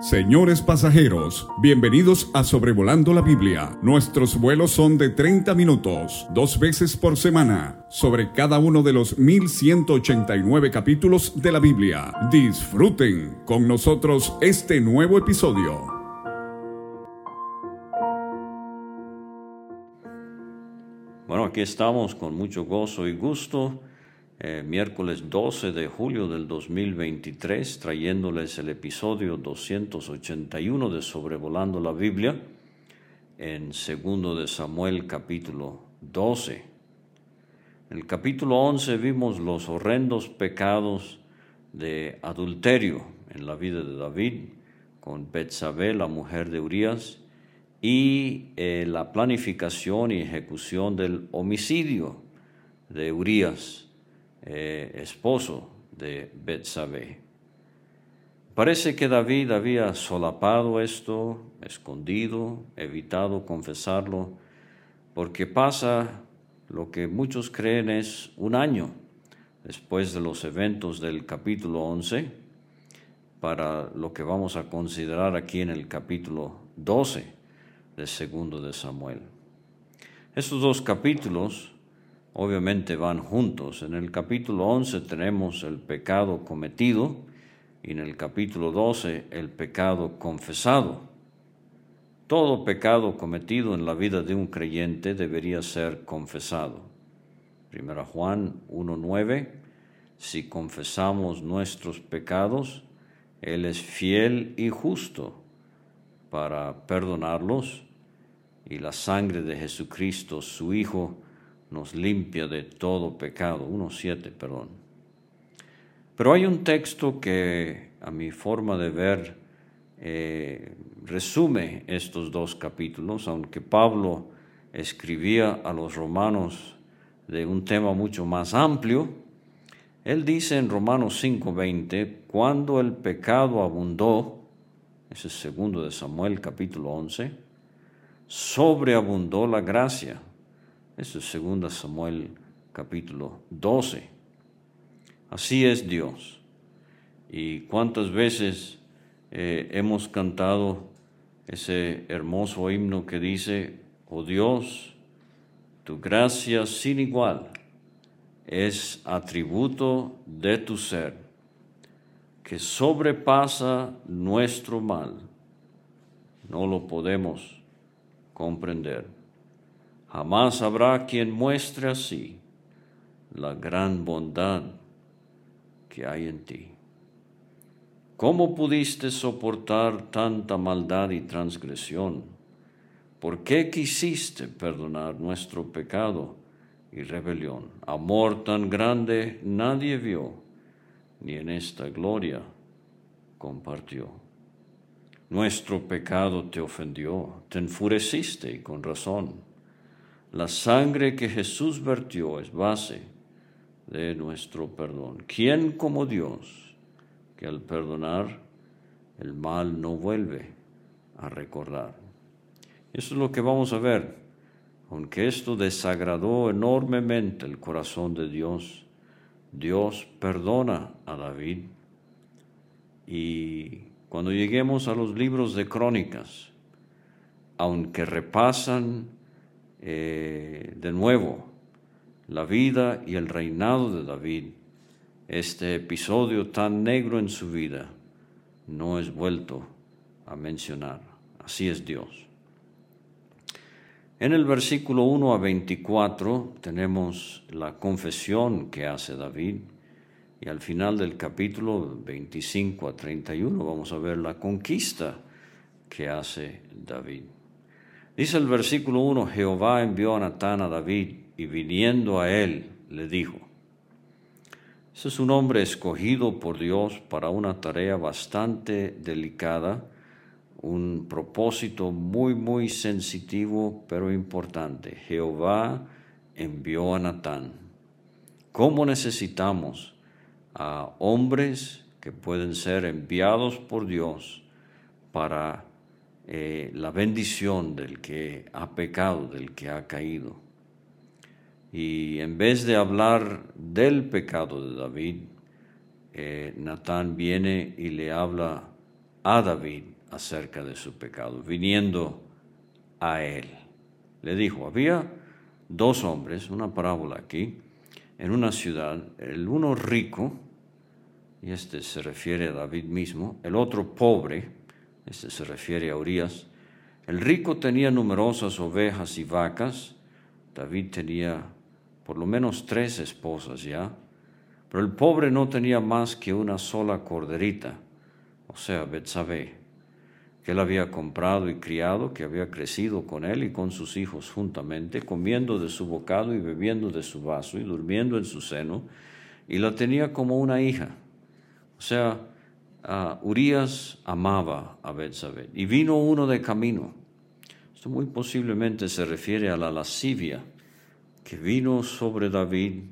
Señores pasajeros, bienvenidos a Sobrevolando la Biblia. Nuestros vuelos son de 30 minutos, dos veces por semana, sobre cada uno de los 1189 capítulos de la Biblia. Disfruten con nosotros este nuevo episodio. Bueno, aquí estamos con mucho gozo y gusto eh, miércoles 12 de julio del 2023, trayéndoles el episodio 281 de Sobrevolando la Biblia, en segundo de Samuel capítulo 12. En el capítulo 11 vimos los horrendos pecados de adulterio en la vida de David con Betsabé, la mujer de Urias, y eh, la planificación y ejecución del homicidio de Urias eh, esposo de Betsabé. Parece que David había solapado esto, escondido, evitado confesarlo, porque pasa lo que muchos creen es un año después de los eventos del capítulo 11 para lo que vamos a considerar aquí en el capítulo 12 de segundo de Samuel. Estos dos capítulos obviamente van juntos. En el capítulo 11 tenemos el pecado cometido y en el capítulo 12 el pecado confesado. Todo pecado cometido en la vida de un creyente debería ser confesado. Primera Juan 1.9, si confesamos nuestros pecados, Él es fiel y justo para perdonarlos y la sangre de Jesucristo, su Hijo, nos limpia de todo pecado. 1.7, perdón. Pero hay un texto que a mi forma de ver eh, resume estos dos capítulos, aunque Pablo escribía a los romanos de un tema mucho más amplio. Él dice en Romanos 5:20, cuando el pecado abundó, ese es segundo de Samuel capítulo 11, sobreabundó la gracia eso es 2 Samuel capítulo 12. Así es Dios. Y cuántas veces eh, hemos cantado ese hermoso himno que dice, oh Dios, tu gracia sin igual es atributo de tu ser, que sobrepasa nuestro mal. No lo podemos comprender. Jamás habrá quien muestre así la gran bondad que hay en ti. ¿Cómo pudiste soportar tanta maldad y transgresión? ¿Por qué quisiste perdonar nuestro pecado y rebelión? Amor tan grande nadie vio, ni en esta gloria compartió. Nuestro pecado te ofendió, te enfureciste y con razón la sangre que Jesús vertió es base de nuestro perdón. ¿Quién como Dios que al perdonar el mal no vuelve a recordar? Eso es lo que vamos a ver. Aunque esto desagradó enormemente el corazón de Dios, Dios perdona a David. Y cuando lleguemos a los libros de crónicas, aunque repasan eh, de nuevo la vida y el reinado de David, este episodio tan negro en su vida no es vuelto a mencionar. Así es Dios. En el versículo 1 a 24 tenemos la confesión que hace David y al final del capítulo 25 a 31 vamos a ver la conquista que hace David. Dice el versículo 1, Jehová envió a Natán a David y viniendo a él le dijo, ese es un hombre escogido por Dios para una tarea bastante delicada, un propósito muy, muy sensitivo, pero importante. Jehová envió a Natán. ¿Cómo necesitamos a hombres que pueden ser enviados por Dios para eh, la bendición del que ha pecado, del que ha caído. Y en vez de hablar del pecado de David, eh, Natán viene y le habla a David acerca de su pecado, viniendo a él. Le dijo, había dos hombres, una parábola aquí, en una ciudad, el uno rico, y este se refiere a David mismo, el otro pobre, este se refiere a Urias. El rico tenía numerosas ovejas y vacas, David tenía por lo menos tres esposas ya, pero el pobre no tenía más que una sola corderita, o sea, Betsabé, que él había comprado y criado, que había crecido con él y con sus hijos juntamente, comiendo de su bocado y bebiendo de su vaso y durmiendo en su seno, y la tenía como una hija. O sea, Urias amaba a Betsabé. Y vino uno de camino. Esto muy posiblemente se refiere a la lascivia que vino sobre David,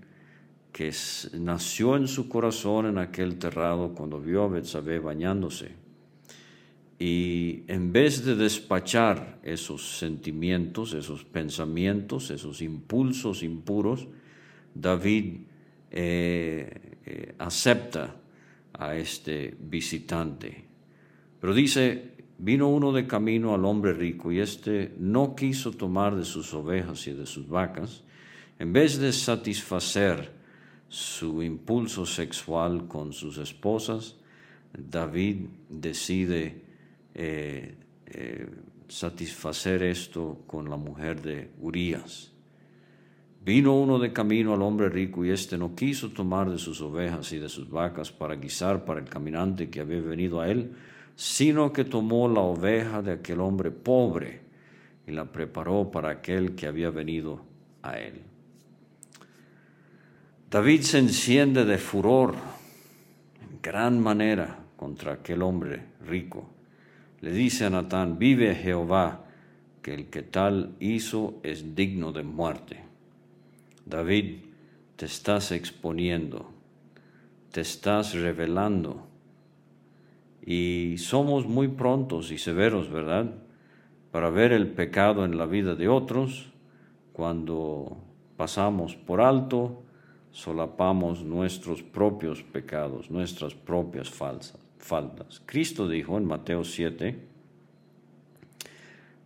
que nació en su corazón en aquel terrado cuando vio a Betsabé bañándose. Y en vez de despachar esos sentimientos, esos pensamientos, esos impulsos impuros, David eh, eh, acepta a este visitante. Pero dice, vino uno de camino al hombre rico y éste no quiso tomar de sus ovejas y de sus vacas, en vez de satisfacer su impulso sexual con sus esposas, David decide eh, eh, satisfacer esto con la mujer de Urias. Vino uno de camino al hombre rico y éste no quiso tomar de sus ovejas y de sus vacas para guisar para el caminante que había venido a él, sino que tomó la oveja de aquel hombre pobre y la preparó para aquel que había venido a él. David se enciende de furor en gran manera contra aquel hombre rico. Le dice a Natán, vive Jehová, que el que tal hizo es digno de muerte. David, te estás exponiendo, te estás revelando. Y somos muy prontos y severos, ¿verdad? Para ver el pecado en la vida de otros cuando pasamos por alto, solapamos nuestros propios pecados, nuestras propias faltas. Cristo dijo en Mateo 7,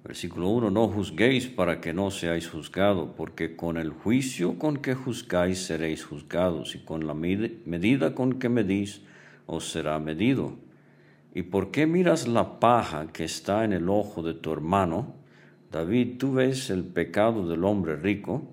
Versículo 1, no juzguéis para que no seáis juzgados, porque con el juicio con que juzgáis seréis juzgados, y con la medida con que medís os será medido. ¿Y por qué miras la paja que está en el ojo de tu hermano? David, tú ves el pecado del hombre rico,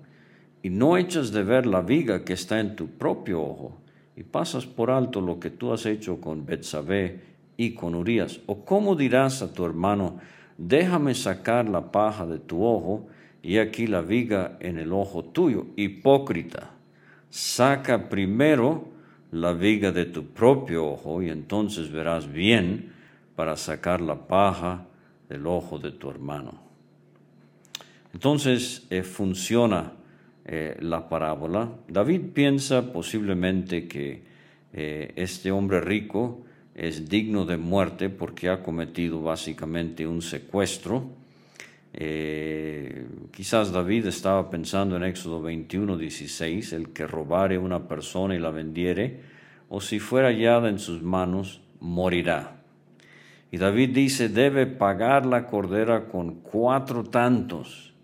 y no echas de ver la viga que está en tu propio ojo, y pasas por alto lo que tú has hecho con Betsabé y con Urias. ¿O cómo dirás a tu hermano, déjame sacar la paja de tu ojo y aquí la viga en el ojo tuyo. Hipócrita, saca primero la viga de tu propio ojo y entonces verás bien para sacar la paja del ojo de tu hermano. Entonces eh, funciona eh, la parábola. David piensa posiblemente que eh, este hombre rico es digno de muerte porque ha cometido básicamente un secuestro. Eh, quizás David estaba pensando en Éxodo 21, 16, el que robare una persona y la vendiere, o si fuera hallada en sus manos, morirá. Y David dice, debe pagar la cordera con cuatro tantos.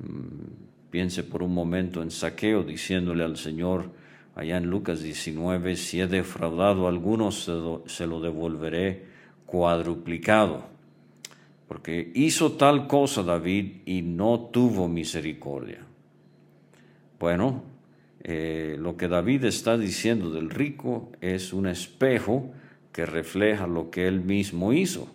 Mm, piense por un momento en saqueo, diciéndole al Señor, allá en Lucas 19, si he defraudado a algunos, se lo devolveré cuadruplicado. Porque hizo tal cosa David y no tuvo misericordia. Bueno, eh, lo que David está diciendo del rico es un espejo que refleja lo que él mismo hizo.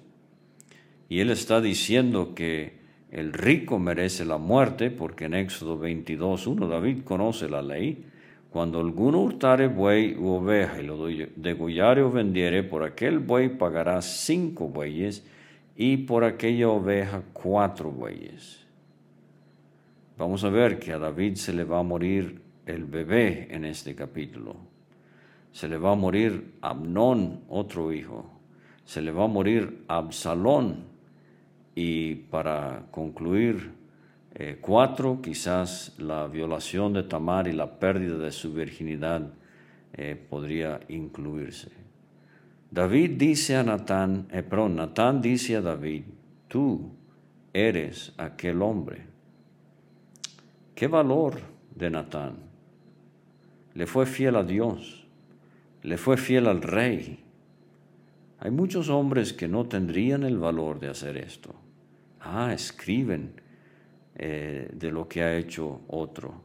Y él está diciendo que el rico merece la muerte porque en Éxodo 22, 1 David conoce la ley cuando alguno hurtare buey u oveja y lo degollare o vendiere, por aquel buey pagará cinco bueyes y por aquella oveja cuatro bueyes. Vamos a ver que a David se le va a morir el bebé en este capítulo. Se le va a morir Amnón, otro hijo. Se le va a morir Absalón. Y para concluir, eh, cuatro, quizás la violación de Tamar y la pérdida de su virginidad eh, podría incluirse. David dice a Natán, eh, perdón, Natán dice a David, tú eres aquel hombre. ¿Qué valor de Natán? Le fue fiel a Dios, le fue fiel al rey. Hay muchos hombres que no tendrían el valor de hacer esto. Ah, escriben eh, de lo que ha hecho otro,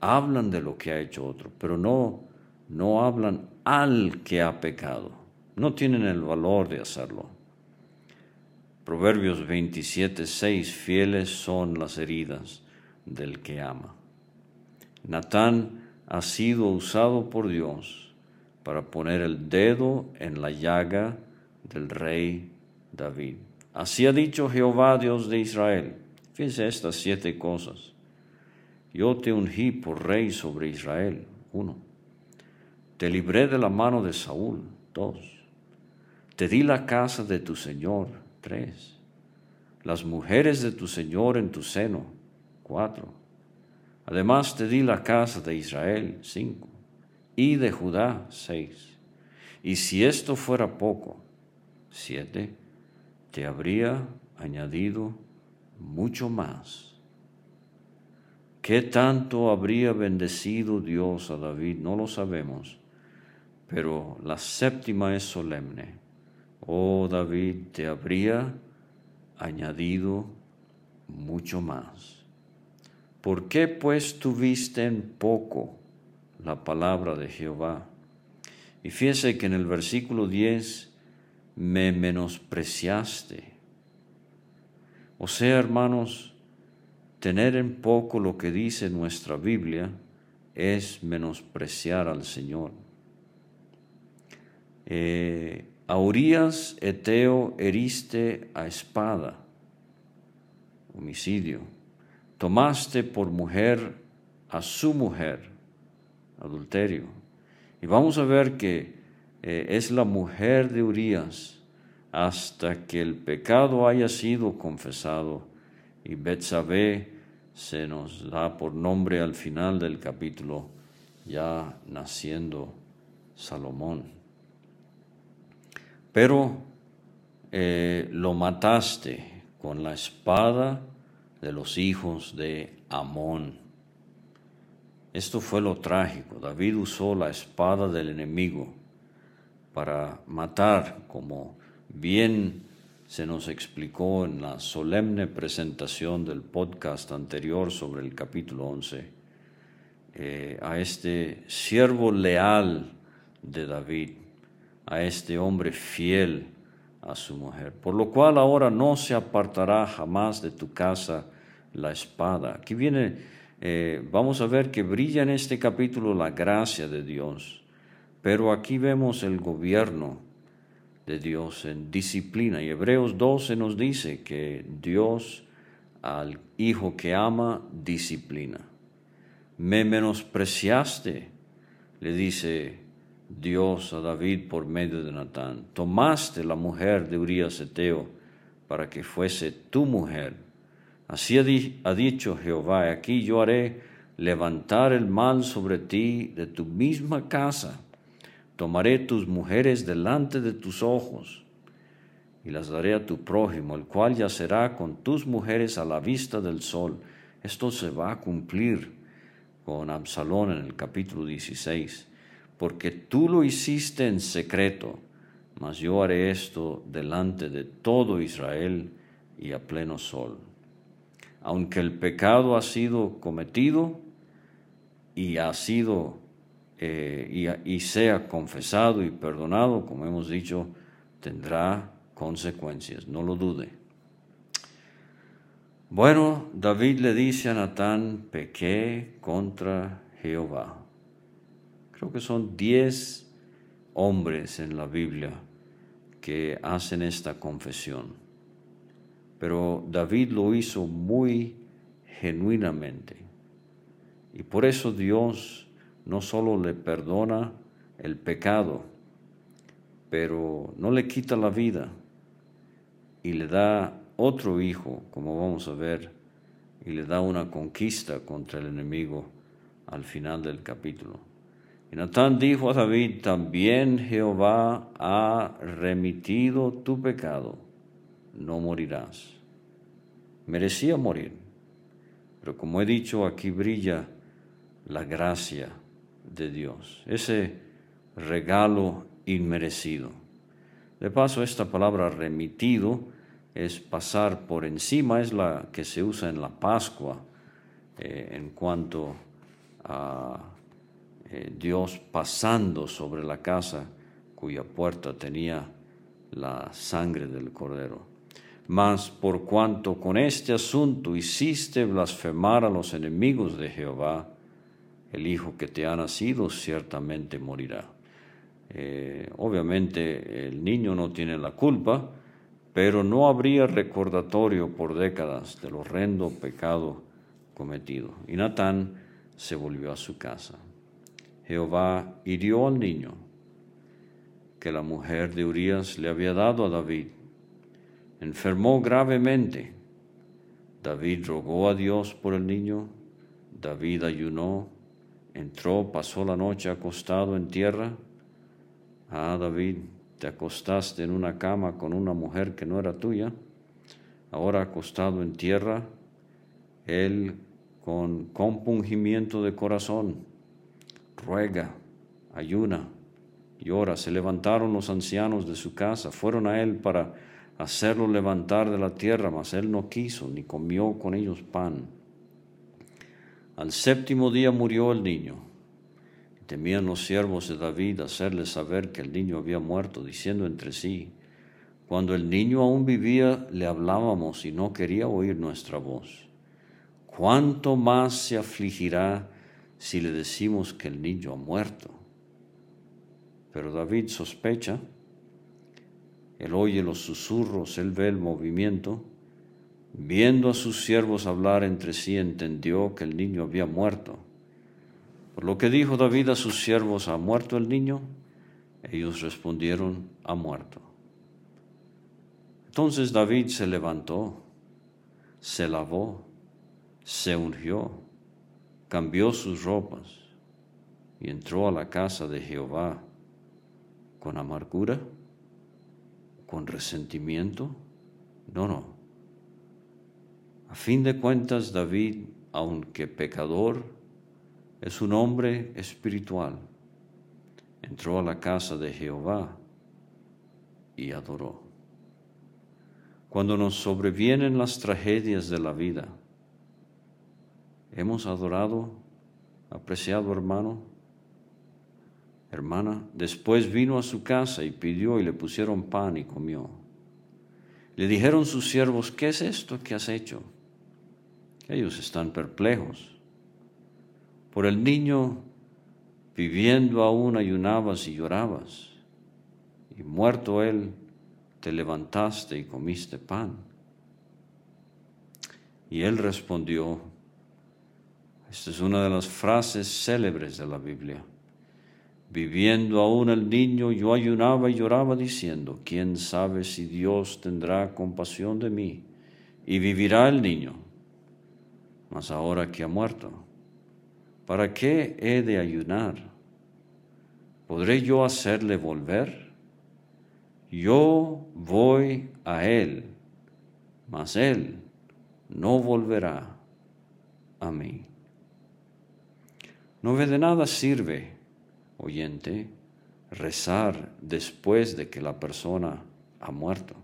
hablan de lo que ha hecho otro, pero no, no hablan al que ha pecado. No tienen el valor de hacerlo. Proverbios 27, 6, fieles son las heridas del que ama. Natán ha sido usado por Dios para poner el dedo en la llaga del rey David. Así ha dicho Jehová, Dios de Israel. Fíjense estas siete cosas. Yo te ungí por rey sobre Israel. Uno. Te libré de la mano de Saúl. Dos. Te di la casa de tu Señor. Tres. Las mujeres de tu Señor en tu seno. Cuatro. Además te di la casa de Israel. Cinco. Y de Judá. Seis. Y si esto fuera poco. Siete. Te habría añadido mucho más. ¿Qué tanto habría bendecido Dios a David? No lo sabemos, pero la séptima es solemne. Oh David, te habría añadido mucho más. ¿Por qué pues tuviste en poco la palabra de Jehová? Y fíjese que en el versículo 10 me menospreciaste. O sea, hermanos, tener en poco lo que dice nuestra Biblia es menospreciar al Señor. Eh, a Urias Eteo heriste a espada, homicidio. Tomaste por mujer a su mujer, adulterio. Y vamos a ver que eh, es la mujer de Urias hasta que el pecado haya sido confesado. Y Betsabé se nos da por nombre al final del capítulo, ya naciendo Salomón. Pero eh, lo mataste con la espada de los hijos de Amón. Esto fue lo trágico. David usó la espada del enemigo para matar como Bien se nos explicó en la solemne presentación del podcast anterior sobre el capítulo 11 eh, a este siervo leal de David, a este hombre fiel a su mujer, por lo cual ahora no se apartará jamás de tu casa la espada. Aquí viene, eh, vamos a ver que brilla en este capítulo la gracia de Dios, pero aquí vemos el gobierno de Dios en disciplina. Y Hebreos 12 nos dice que Dios al hijo que ama disciplina. Me menospreciaste, le dice Dios a David por medio de Natán. Tomaste la mujer de Urias Eteo para que fuese tu mujer. Así ha, dicho Jehová, aquí yo haré levantar el mal sobre ti de tu misma casa Tomaré tus mujeres delante de tus ojos y las daré a tu prójimo, el cual yacerá con tus mujeres a la vista del sol. Esto se va a cumplir con Absalón en el capítulo 16, porque tú lo hiciste en secreto, mas yo haré esto delante de todo Israel y a pleno sol. Aunque el pecado ha sido cometido y ha sido eh, y, sea confesado y perdonado, como hemos dicho, tendrá consecuencias, no lo dude. Bueno, David le dice a Natán, pequé contra Jehová. Creo que son diez hombres en la Biblia que hacen esta confesión. Pero David lo hizo muy genuinamente. Y por eso Dios no solo le perdona el pecado, pero no le quita la vida y le da otro hijo, como vamos a ver, y le da una conquista contra el enemigo al final del capítulo. Y Natán dijo a David, también Jehová ha remitido tu pecado, no morirás. Merecía morir, pero como he dicho, aquí brilla la gracia de Dios, ese regalo inmerecido. De paso, esta palabra remitido es pasar por encima, es la que se usa en la Pascua eh, en cuanto a eh, Dios pasando sobre la casa cuya puerta tenía la sangre del cordero. Mas por cuanto con este asunto hiciste blasfemar a los enemigos de Jehová, el hijo que te ha nacido ciertamente morirá. Eh, obviamente el niño no tiene la culpa, pero no habría recordatorio por décadas del horrendo pecado cometido. Y Natán se volvió a su casa. Jehová hirió al niño que la mujer de Urías le había dado a David. Enfermó gravemente. David rogó a Dios por el niño. David ayunó, entró, pasó la noche acostado en tierra. Ah, David, te acostaste en una cama con una mujer que no era tuya, ahora acostado en tierra, él con compungimiento de corazón ruega, ayuna, llora. Se levantaron los ancianos de su casa, fueron a él para hacerlo levantar de la tierra, mas él no quiso, ni comió con ellos pan. Al séptimo día murió el niño Temían los siervos de David hacerle saber que el niño había muerto, diciendo entre sí, cuando el niño aún vivía, le hablábamos y no quería oír nuestra voz. ¿Cuánto más se afligirá si le decimos que el niño ha muerto? Pero David sospecha, él oye los susurros, él ve el movimiento, viendo a sus siervos hablar entre sí, entendió que el niño había muerto. Por lo que dijo David a sus siervos, ¿ha muerto el niño? Ellos respondieron, ha muerto. Entonces David se levantó, se lavó, se ungió, cambió sus ropas y entró a la casa de Jehová con amargura, con resentimiento. No, no. A fin de cuentas, David, aunque pecador, es un hombre espiritual. Entró a la casa de Jehová y adoró. Cuando nos sobrevienen las tragedias de la vida, hemos adorado, apreciado hermano, hermana. Después vino a su casa y pidió y le pusieron pan y comió. Le dijeron sus siervos, ¿qué es esto que has hecho? Ellos están perplejos por el niño viviendo aún ayunabas y llorabas, y muerto él, te levantaste y comiste pan. Y él respondió, esta es una de las frases célebres de la Biblia, viviendo aún el niño, yo ayunaba y lloraba diciendo, ¿quién sabe si Dios tendrá compasión de mí? Y vivirá el niño, mas ahora que ha muerto ¿Para qué he de ayunar? ¿Podré yo hacerle volver? Yo voy a él, mas él no volverá a mí. No de nada sirve, oyente, rezar después de que la persona ha muerto.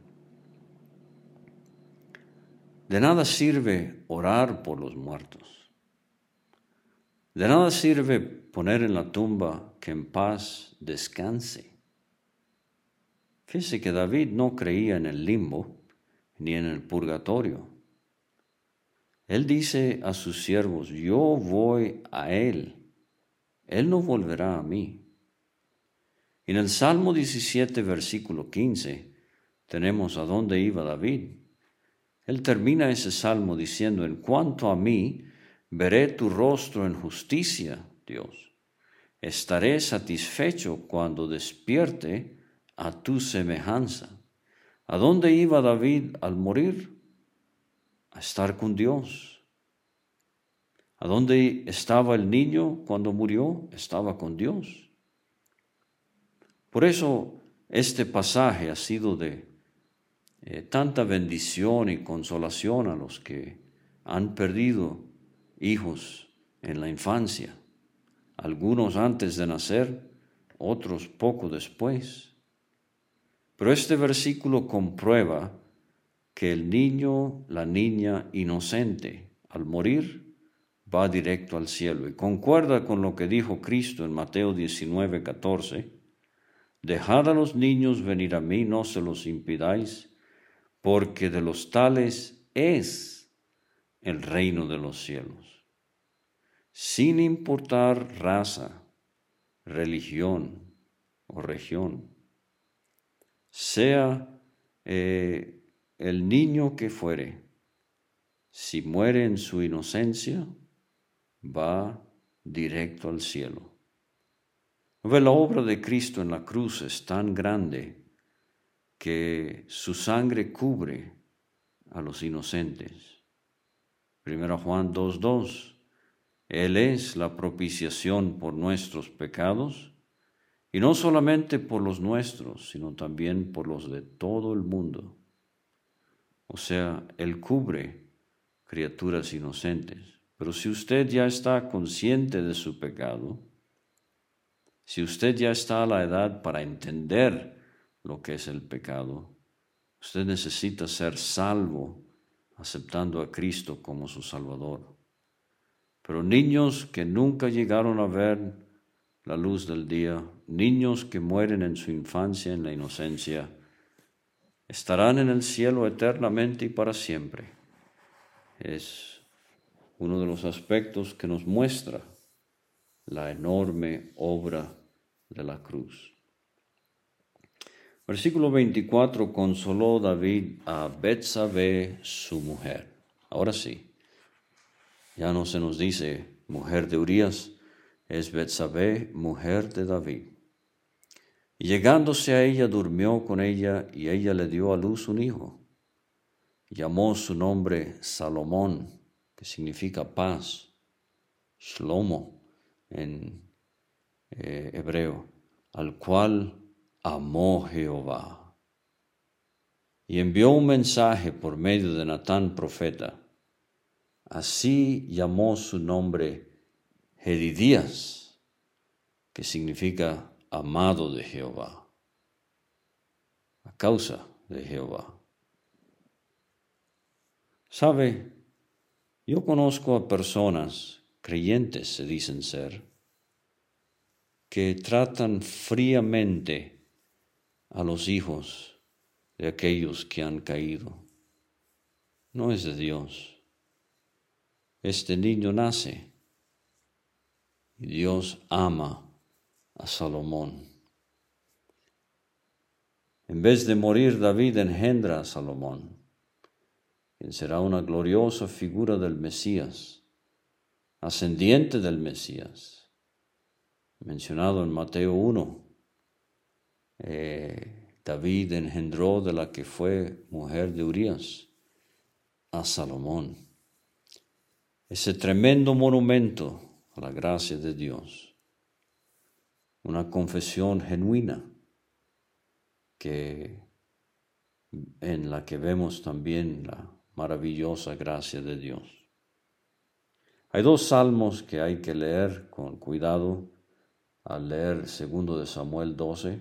De nada sirve orar por los muertos. De nada sirve poner en la tumba que en paz descanse. Fíjese que David no creía en el limbo ni en el purgatorio. Él dice a sus siervos, yo voy a Él, Él no volverá a mí. En el Salmo 17, versículo 15, tenemos a dónde iba David. Él termina ese salmo diciendo, en cuanto a mí, Veré tu rostro en justicia, Dios. Estaré satisfecho cuando despierte a tu semejanza. ¿A dónde iba David al morir? A estar con Dios. ¿A dónde estaba el niño cuando murió? Estaba con Dios. Por eso este pasaje ha sido de eh, tanta bendición y consolación a los que han perdido hijos en la infancia, algunos antes de nacer, otros poco después. Pero este versículo comprueba que el niño, la niña inocente, al morir, va directo al cielo. Y concuerda con lo que dijo Cristo en Mateo 19, 14. Dejad a los niños venir a mí, no se los impidáis, porque de los tales es el reino de los cielos. Sin importar raza, religión o región, sea eh, el niño que fuere, si muere en su inocencia, va directo al cielo. La obra de Cristo en la cruz es tan grande que su sangre cubre a los inocentes. Primero Juan 2.2. Él es la propiciación por nuestros pecados, y no solamente por los nuestros, sino también por los de todo el mundo. O sea, Él cubre criaturas inocentes. Pero si usted ya está consciente de su pecado, si usted ya está a la edad para entender lo que es el pecado, usted necesita ser salvo aceptando a Cristo como su Salvador. Pero niños que nunca llegaron a ver la luz del día, niños que mueren en su infancia, en la inocencia, estarán en el cielo eternamente y para siempre. Es uno de los aspectos que nos muestra la enorme obra de la cruz. Versículo 24, consoló David a Betsabé, su mujer. Ahora sí, ya no se nos dice mujer de Urias, es Betsabé, mujer de David. Y llegándose a ella, durmió con ella y ella le dio a luz un hijo. Llamó su nombre Salomón, que significa paz, Shlomo en eh, hebreo, al cual amó Jehová. Y envió un mensaje por medio de Natán profeta. Así llamó su nombre Hedidías, que significa amado de Jehová, a causa de Jehová. Sabe, yo conozco a personas, creyentes se dicen ser, que tratan fríamente a los hijos de aquellos que han caído. No es de Dios. Este niño nace y Dios ama a Salomón. En vez de morir, David engendra a Salomón, quien será una gloriosa figura del Mesías, ascendiente del Mesías, mencionado en Mateo 1. Eh, David engendró de la que fue mujer de Urias a Salomón. Ese tremendo monumento a la gracia de Dios una confesión genuina que en la que vemos también la maravillosa gracia de Dios. Hay dos salmos que hay que leer con cuidado al leer segundo de Samuel 12,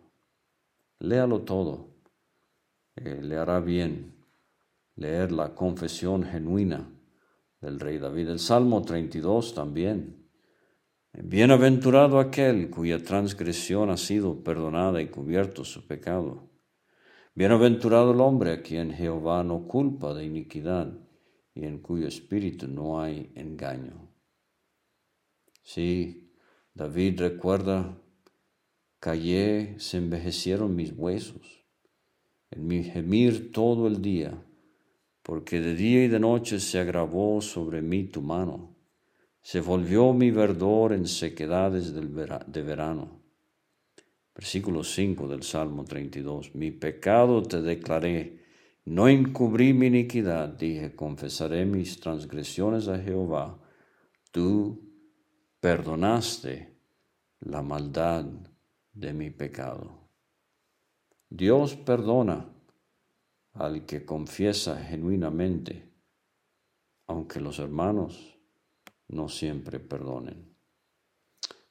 Léalo todo. Eh, le hará bien leer la confesión genuina del rey David. El Salmo 32 también. Bienaventurado aquel cuya transgresión ha sido perdonada y cubierto su pecado. Bienaventurado el hombre a quien Jehová no culpa de iniquidad y en cuyo espíritu no hay engaño. Sí, David recuerda, callé, se envejecieron mis huesos, en mi gemir todo el día, porque de día y de noche se agravó sobre mí tu mano, se volvió mi verdor en sequedades de verano. Versículo 5 del Salmo 32. Mi pecado te declaré, no encubrí mi iniquidad, dije, confesaré mis transgresiones a Jehová. Tú perdonaste la maldad de mi pecado. Dios perdona al que confiesa genuinamente, aunque los hermanos no siempre perdonen.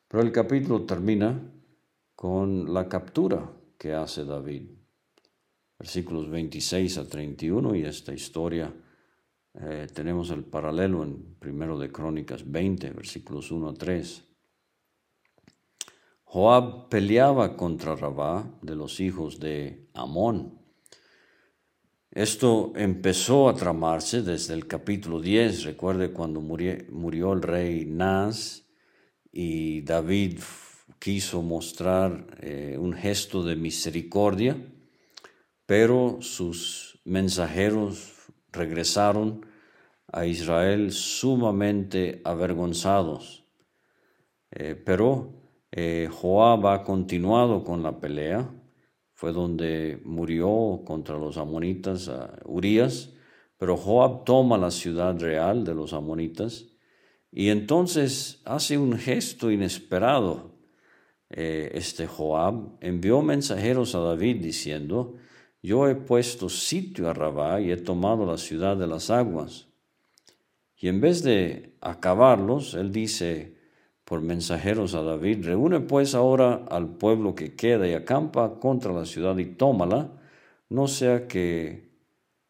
Pero el capítulo termina con la captura que hace David versículos 26 a 31 y esta historia eh, tenemos el paralelo en primero de Crónicas 20, versículos 1 a 3. Joab peleaba contra Rabá de los hijos de Amón. Esto empezó a tramarse desde el capítulo 10. Recuerde cuando murió, el rey Naz y David quiso mostrar eh, un gesto de misericordia pero sus mensajeros regresaron a Israel sumamente avergonzados. Eh, pero eh, Joab ha continuado con la pelea, fue donde murió contra los amonitas uh, Urias, pero Joab toma la ciudad real de los amonitas y entonces hace un gesto inesperado. Eh, este Joab envió mensajeros a David diciendo, yo he puesto sitio a Rabá y he tomado la ciudad de las aguas. Y en vez de acabarlos, él dice por mensajeros a David, reúne pues ahora al pueblo que queda y acampa contra la ciudad y tómala, no sea que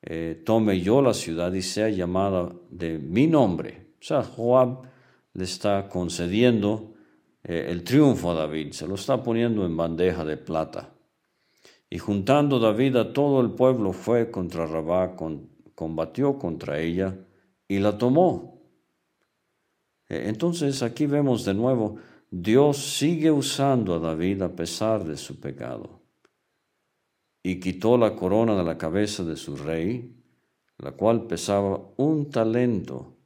eh, tome yo la ciudad y sea llamada de mi nombre. O sea, Joab le está concediendo eh, el triunfo a David, se lo está poniendo en bandeja de plata. Y juntando David a todo el pueblo fue contra Rabá, combatió contra ella y la tomó. E, entonces aquí vemos de nuevo, Dios sigue usando a David a pesar de su pecado. Y quitó la corona de la cabeza de su rey, la cual pesaba un talento,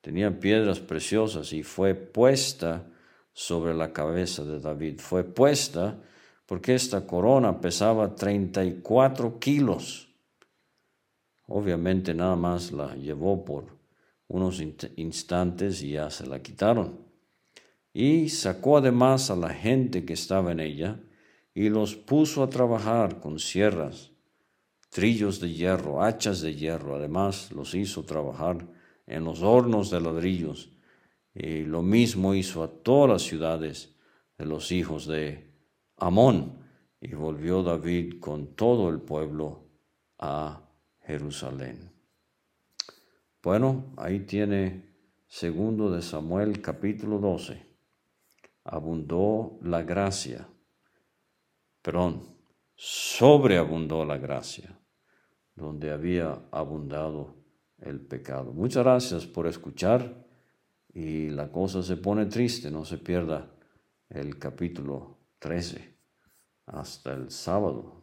tenía piedras preciosas y fue puesta sobre la cabeza de David. Fue puesta porque esta corona pesaba 34 kilos. Obviamente nada más la llevó por unos instantes y ya se la quitaron. Y sacó además a la gente que estaba en ella y los puso a trabajar con sierras, trillos de hierro, hachas de hierro. Además los hizo trabajar en los hornos de ladrillos. Y lo mismo hizo a todas las ciudades de los hijos de Amón, y volvió David con todo el pueblo a Jerusalén. Bueno, ahí tiene segundo de Samuel capítulo 12. Abundó la gracia, perdón, sobreabundó la gracia, donde había abundado el pecado. Muchas gracias por escuchar y la cosa se pone triste, no se pierda el capítulo 13. Hasta el sábado.